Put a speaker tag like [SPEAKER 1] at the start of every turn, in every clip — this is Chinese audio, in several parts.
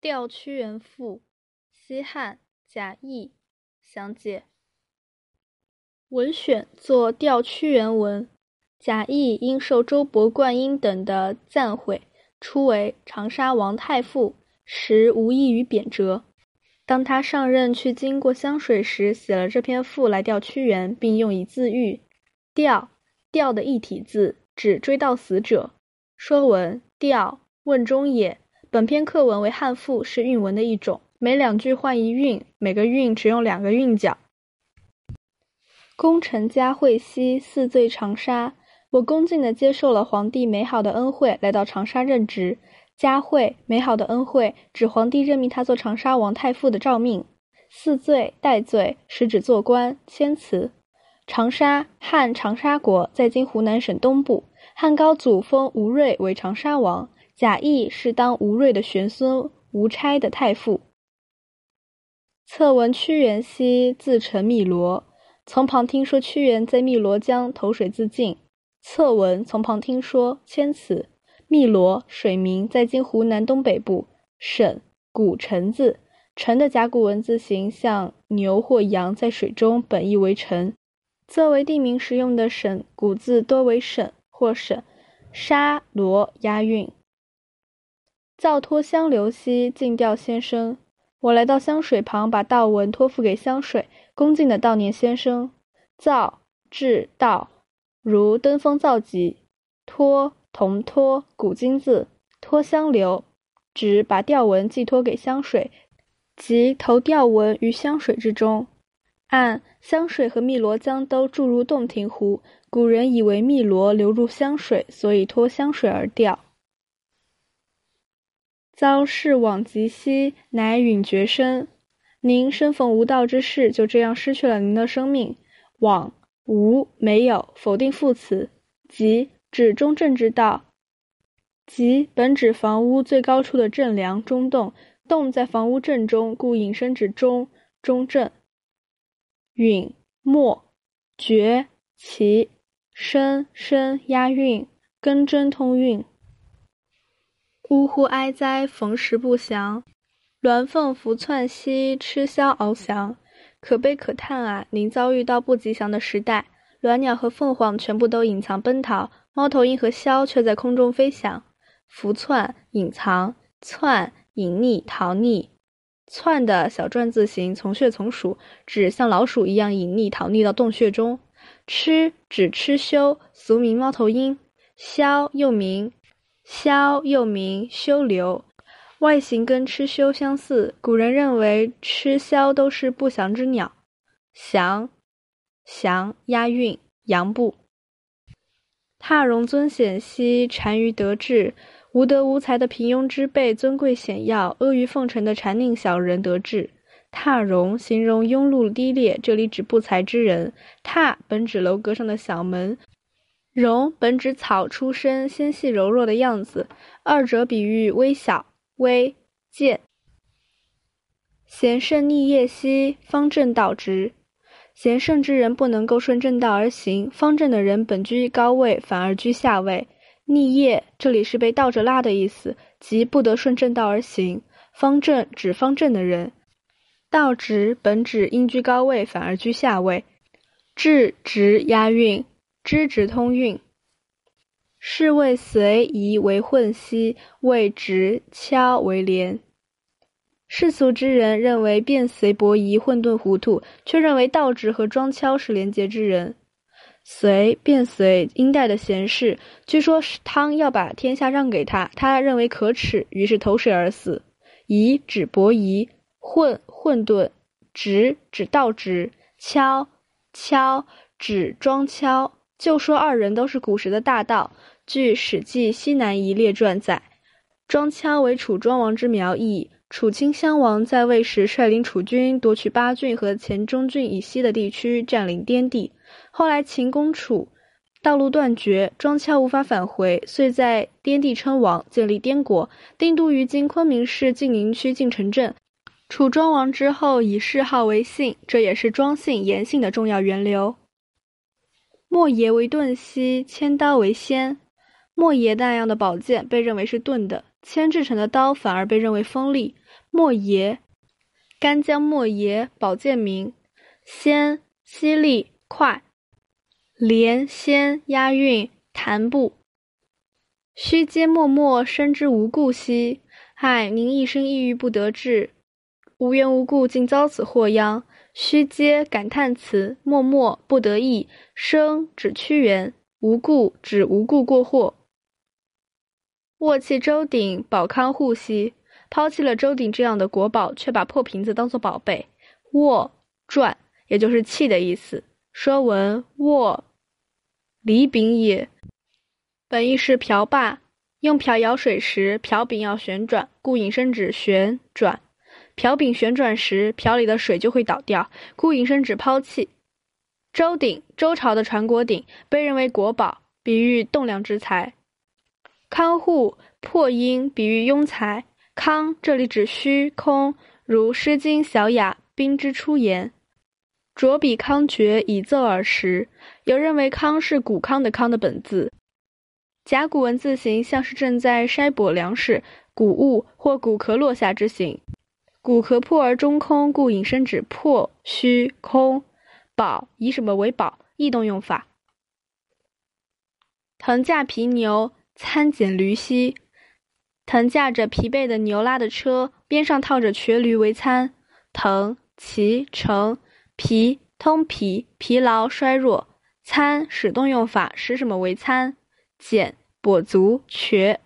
[SPEAKER 1] 调屈原赋，西汉贾谊详解。文选作调屈原文，贾谊因受周勃、灌婴等的赞讳，初为长沙王太傅，时无异于贬谪。当他上任去经过湘水时，写了这篇赋来调屈原，并用以自喻。调，调的一体字，指追悼死者。说文：调，问中也。本篇课文为汉赋，是韵文的一种，每两句换一韵，每个韵只用两个韵脚。功臣嘉惠兮，四醉长沙。我恭敬地接受了皇帝美好的恩惠，来到长沙任职。嘉惠，美好的恩惠，指皇帝任命他做长沙王太傅的诏命。四醉，戴罪，是指做官。谦辞。长沙，汉长沙国，在今湖南省东部。汉高祖封吴芮为长沙王。贾谊是当吴芮的玄孙吴差的太傅。侧闻屈原兮，自沉汨罗。从旁听说屈原在汨罗江投水自尽。侧闻从旁听说，谦此。汨罗，水名，在今湖南东北部。沈，古沉字，沉的甲骨文字形像牛或羊在水中，本意为沉。作为地名时用的沈古字多为沈或沈。沙罗押韵。造托香流兮，敬吊先生。我来到香水旁，把悼文托付给香水，恭敬地悼念先生。造，至道，如登峰造极。托，同托，古今字。托香流，指把吊文寄托给香水，即投吊文于香水之中。按香水和汨罗江都注入洞庭湖，古人以为汨罗流入香水，所以托香水而吊。遭事往极兮，乃陨绝身。您身逢无道之事，就这样失去了您的生命。往无没有否定副词，极指中正之道。极本指房屋最高处的正梁中洞，洞在房屋正中，故引申指中中正。殒没绝其声声押韵，根真通韵。呜呼哀哉，逢时不祥！鸾凤伏窜兮，吃枭翱翔。可悲可叹啊！您遭遇到不吉祥的时代，鸾鸟和凤凰全部都隐藏奔逃，猫头鹰和枭却在空中飞翔。伏窜，隐藏；窜，隐匿、逃匿。窜的小篆字形，从穴从属，指像老鼠一样隐匿、逃匿到洞穴中。螭指螭修，俗名猫头鹰。枭又名。枭又名修留，外形跟螭修相似，古人认为螭枭都是不祥之鸟。祥，祥押韵，阳部。踏荣尊显兮，单于得志。无德无才的平庸之辈尊贵显耀，阿谀奉承的谄佞小人得志。踏荣形容庸碌低劣，这里指不才之人。踏本指楼阁上的小门。荣本指草出身纤细柔弱的样子，二者比喻微小、微贱。贤圣逆业兮，方正道直。贤圣之人不能够顺正道而行，方正的人本居高位，反而居下位。逆业这里是被倒着拉的意思，即不得顺正道而行。方正指方正的人，道直本指应居高位，反而居下位。至直押韵。知直通运，是谓随夷为混兮，谓直敲为连。世俗之人认为变随伯夷混沌糊涂，却认为道直和庄敲是廉洁之人。随变随殷代的贤士，据说汤要把天下让给他，他认为可耻，于是投水而死。夷指伯夷，混混沌，直指道直，敲敲指庄敲。就说二人都是古时的大盗。据《史记·西南夷列传》载，庄羌为楚庄王之苗裔。楚顷襄王在位时，率领楚军夺取巴郡和黔中郡以西的地区，占领滇地。后来秦攻楚，道路断绝，庄羌无法返回，遂在滇地称王，建立滇国，定都于今昆明市晋宁区晋城镇。楚庄王之后，以谥号为姓，这也是庄姓、严姓的重要源流。莫邪为钝兮，千刀为纤。莫邪那样的宝剑被认为是钝的，铅制成的刀反而被认为锋利。莫邪，干将莫邪，宝剑名。纤，犀利快。连仙押韵，弹步。须嗟默默，生之无故兮。唉，您一生抑郁不得志，无缘无故竟遭此祸殃。须嗟感叹词，默默不得意，生指屈原，无故指无故过祸。卧弃周鼎，保康护兮。抛弃了周鼎这样的国宝，却把破瓶子当作宝贝。卧传，也就是弃的意思。说文卧，离柄也，本意是瓢把。用瓢舀水时，瓢柄要旋转，故引申指旋转。瓢柄旋转时，瓢里的水就会倒掉，故引申指抛弃。周鼎，周朝的传国鼎，被认为国宝，比喻栋梁之才。康护，破音，比喻庸才。康，这里指虚空，如《诗经·小雅·宾之出言》：“着笔康绝，以奏耳时。”有认为康是古康的康的本字。甲骨文字形像是正在筛簸粮食、谷物或谷壳落下之形。骨壳破而中空，故引申指破、虚、空。宝以什么为宝？异动用法。腾驾皮牛，参蹇驴兮。腾驾着疲惫的牛拉的车，边上套着瘸驴为参。腾，骑，乘。疲，通皮，疲劳衰弱。参，使动用法，使什么为参？蹇。跛足瘸，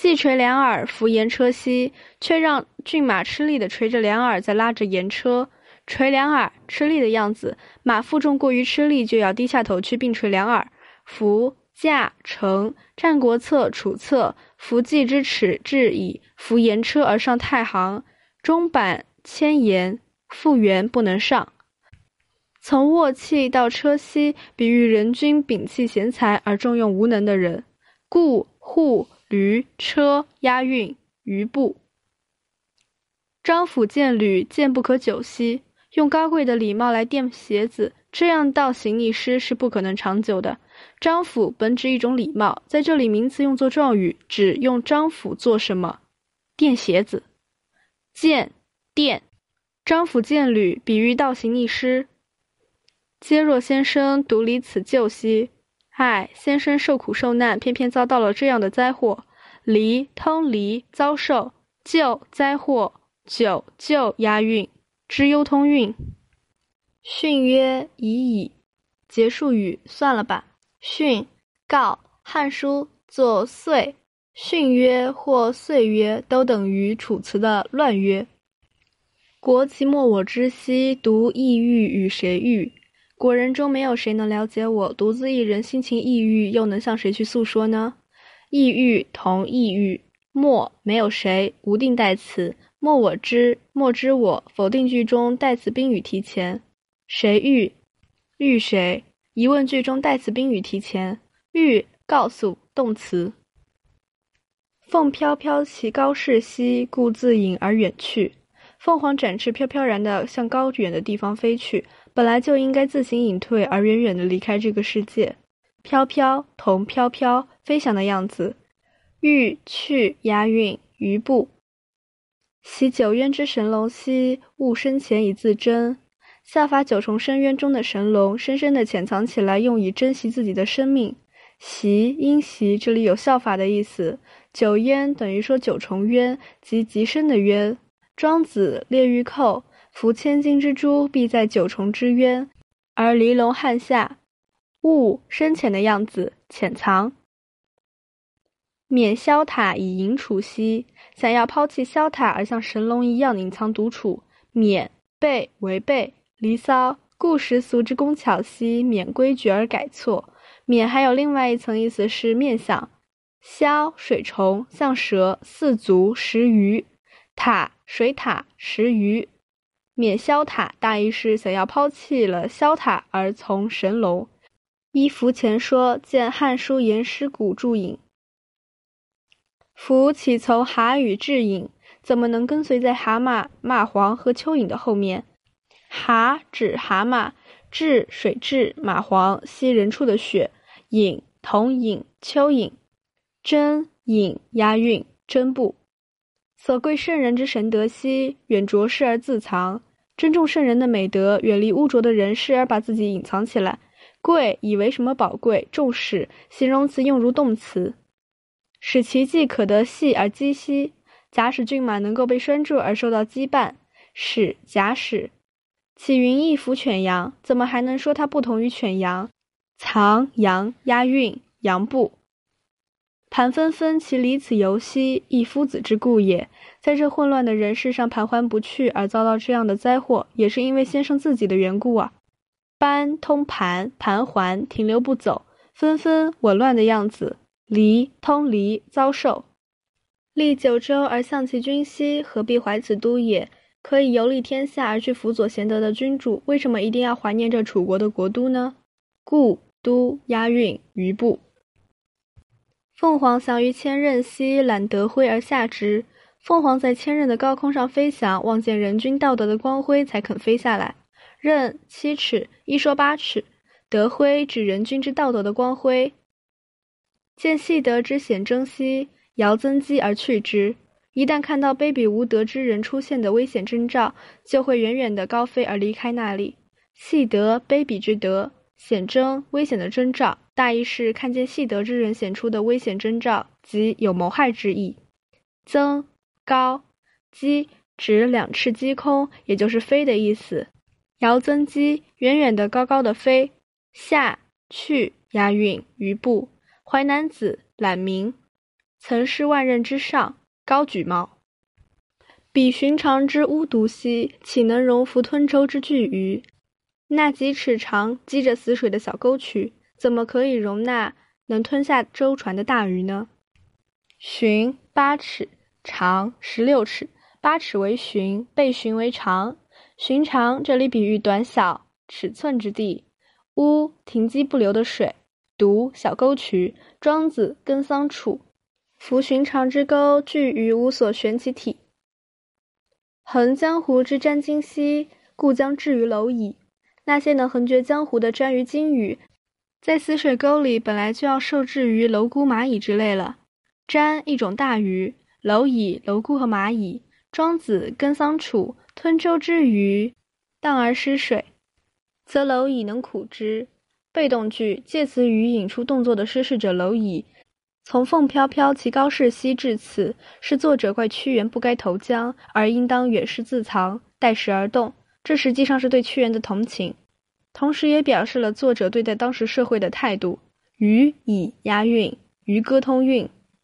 [SPEAKER 1] 既垂两耳扶盐车兮，却让骏马吃力的垂着两耳在拉着盐车。垂两耳，吃力的样子。马负重过于吃力，就要低下头去并垂两耳。扶驾乘，《战国策·楚策》：扶骥之耻至矣，扶盐车而上太行。中板千言，复原不能上。从卧气到车膝，比喻人君摒弃贤才而重用无能的人。故护驴车押运，余部。张府见履，见不可久兮。用高贵的礼貌来垫鞋子，这样倒行逆施是不可能长久的。张府本指一种礼貌，在这里名词用作状语，指用张府做什么？垫鞋子。见垫，张府见履，比喻倒行逆施。嗟若先生独离此旧兮！唉，先生受苦受难，偏偏遭到了这样的灾祸。离通离，遭受旧灾祸，久旧押韵，知忧通韵。训曰已矣，结束语，算了吧。训告，《汉书》作岁，训曰或岁曰，都等于《楚辞》的乱曰。国其莫我之兮，独异域与谁域？国人中没有谁能了解我，独自一人心情抑郁，又能向谁去诉说呢？抑郁同抑郁，莫没有谁，无定代词，莫我知，莫知我，否定句中代词宾语提前。谁欲欲谁？疑问句中代词宾语提前。欲告诉动词。凤飘飘其高士兮，故自隐而远去。凤凰展翅，飘飘然的向高远的地方飞去。本来就应该自行隐退，而远远的离开这个世界。飘飘同飘飘，飞翔的样子。欲去押韵，余步。昔九渊之神龙兮，吾生前以自珍。效法九重深渊中的神龙，深深的潜藏起来，用以珍惜自己的生命。习因习，这里有效法的意思。九渊等于说九重渊，即极深的渊。庄子列玉寇。伏千金之珠，必在九重之渊，而离龙汉下。物深浅的样子，潜藏。免萧塔以隐处兮，想要抛弃萧塔而像神龙一样隐藏独处。免背违背离骚，故时俗之工巧兮，免规矩而改错。免还有另外一层意思是面相。萧水虫像蛇，四足食鱼。塔水獭食鱼。免萧塔，大意是想要抛弃了萧塔而从神龙。依符前说，见《汉书·颜师古注引》。符岂从蛤与雉隐？怎么能跟随在蛤蟆、蚂蟥和蚯蚓的后面？蛤指蛤蟆，雉水蛭、蚂蟥吸人畜的血，隐同隐蚯蚓，真隐押韵，真部。所贵圣人之神德兮，远着世而自藏。珍重圣人的美德，远离污浊的人事而把自己隐藏起来。贵以为什么宝贵？重视，形容词用如动词，使其既可得系而羁兮。假使骏马能够被拴住而受到羁绊，使假使。启云翼服犬羊，怎么还能说它不同于犬羊？藏羊押韵，羊部。盘纷纷，其离此游兮，亦夫子之故也。在这混乱的人世上盘桓不去，而遭到这样的灾祸，也是因为先生自己的缘故啊。班通盘，盘桓停留不走，纷纷紊乱的样子。离通离，遭受。历九州而向其君兮，何必怀此都也？可以游历天下而去辅佐贤德的君主，为什么一定要怀念这楚国的国都呢？故都押韵，余部。凤凰翔于千仞兮，揽德辉而下之。凤凰在千仞的高空上飞翔，望见人君道德的光辉，才肯飞下来。仞七尺，一说八尺。德辉指人君之道德的光辉。见细德之显征兮，遥增机而去之。一旦看到卑鄙无德之人出现的危险征兆，就会远远的高飞而离开那里。细德，卑鄙之德；显征，危险的征兆。大意是看见细德之人显出的危险征兆，即有谋害之意。增高击指两翅击空，也就是飞的意思。遥增机远远的高高的飞。下去押韵余部。淮南子览明，曾是万仞之上，高举帽。比寻常之巫毒兮，岂能容服吞舟之巨鱼？那几尺长、积着死水的小沟渠。怎么可以容纳能吞下舟船的大鱼呢？寻八尺长十六尺，八尺为寻，被寻为长。寻常这里比喻短小尺寸之地。乌停机不流的水，独小沟渠。庄子耕桑处，夫寻常之沟，巨鱼无所悬其体。横江湖之瞻鲸兮，故将置于蝼蚁。那些能横绝江湖的瞻鱼鲸鱼。在死水沟里，本来就要受制于蝼蛄、蚂蚁之类了。瞻一种大鱼，蝼蚁、蝼蛄和蚂蚁。庄子耕桑处，吞舟之鱼，荡而失水，则蝼蚁能苦之。被动句介词语引出动作的失事者蝼蚁，从凤飘飘其高士兮至此，是作者怪屈原不该投江，而应当远视自藏，待时而动。这实际上是对屈原的同情。同时也表示了作者对待当时社会的态度。于以押韵，渔歌通韵。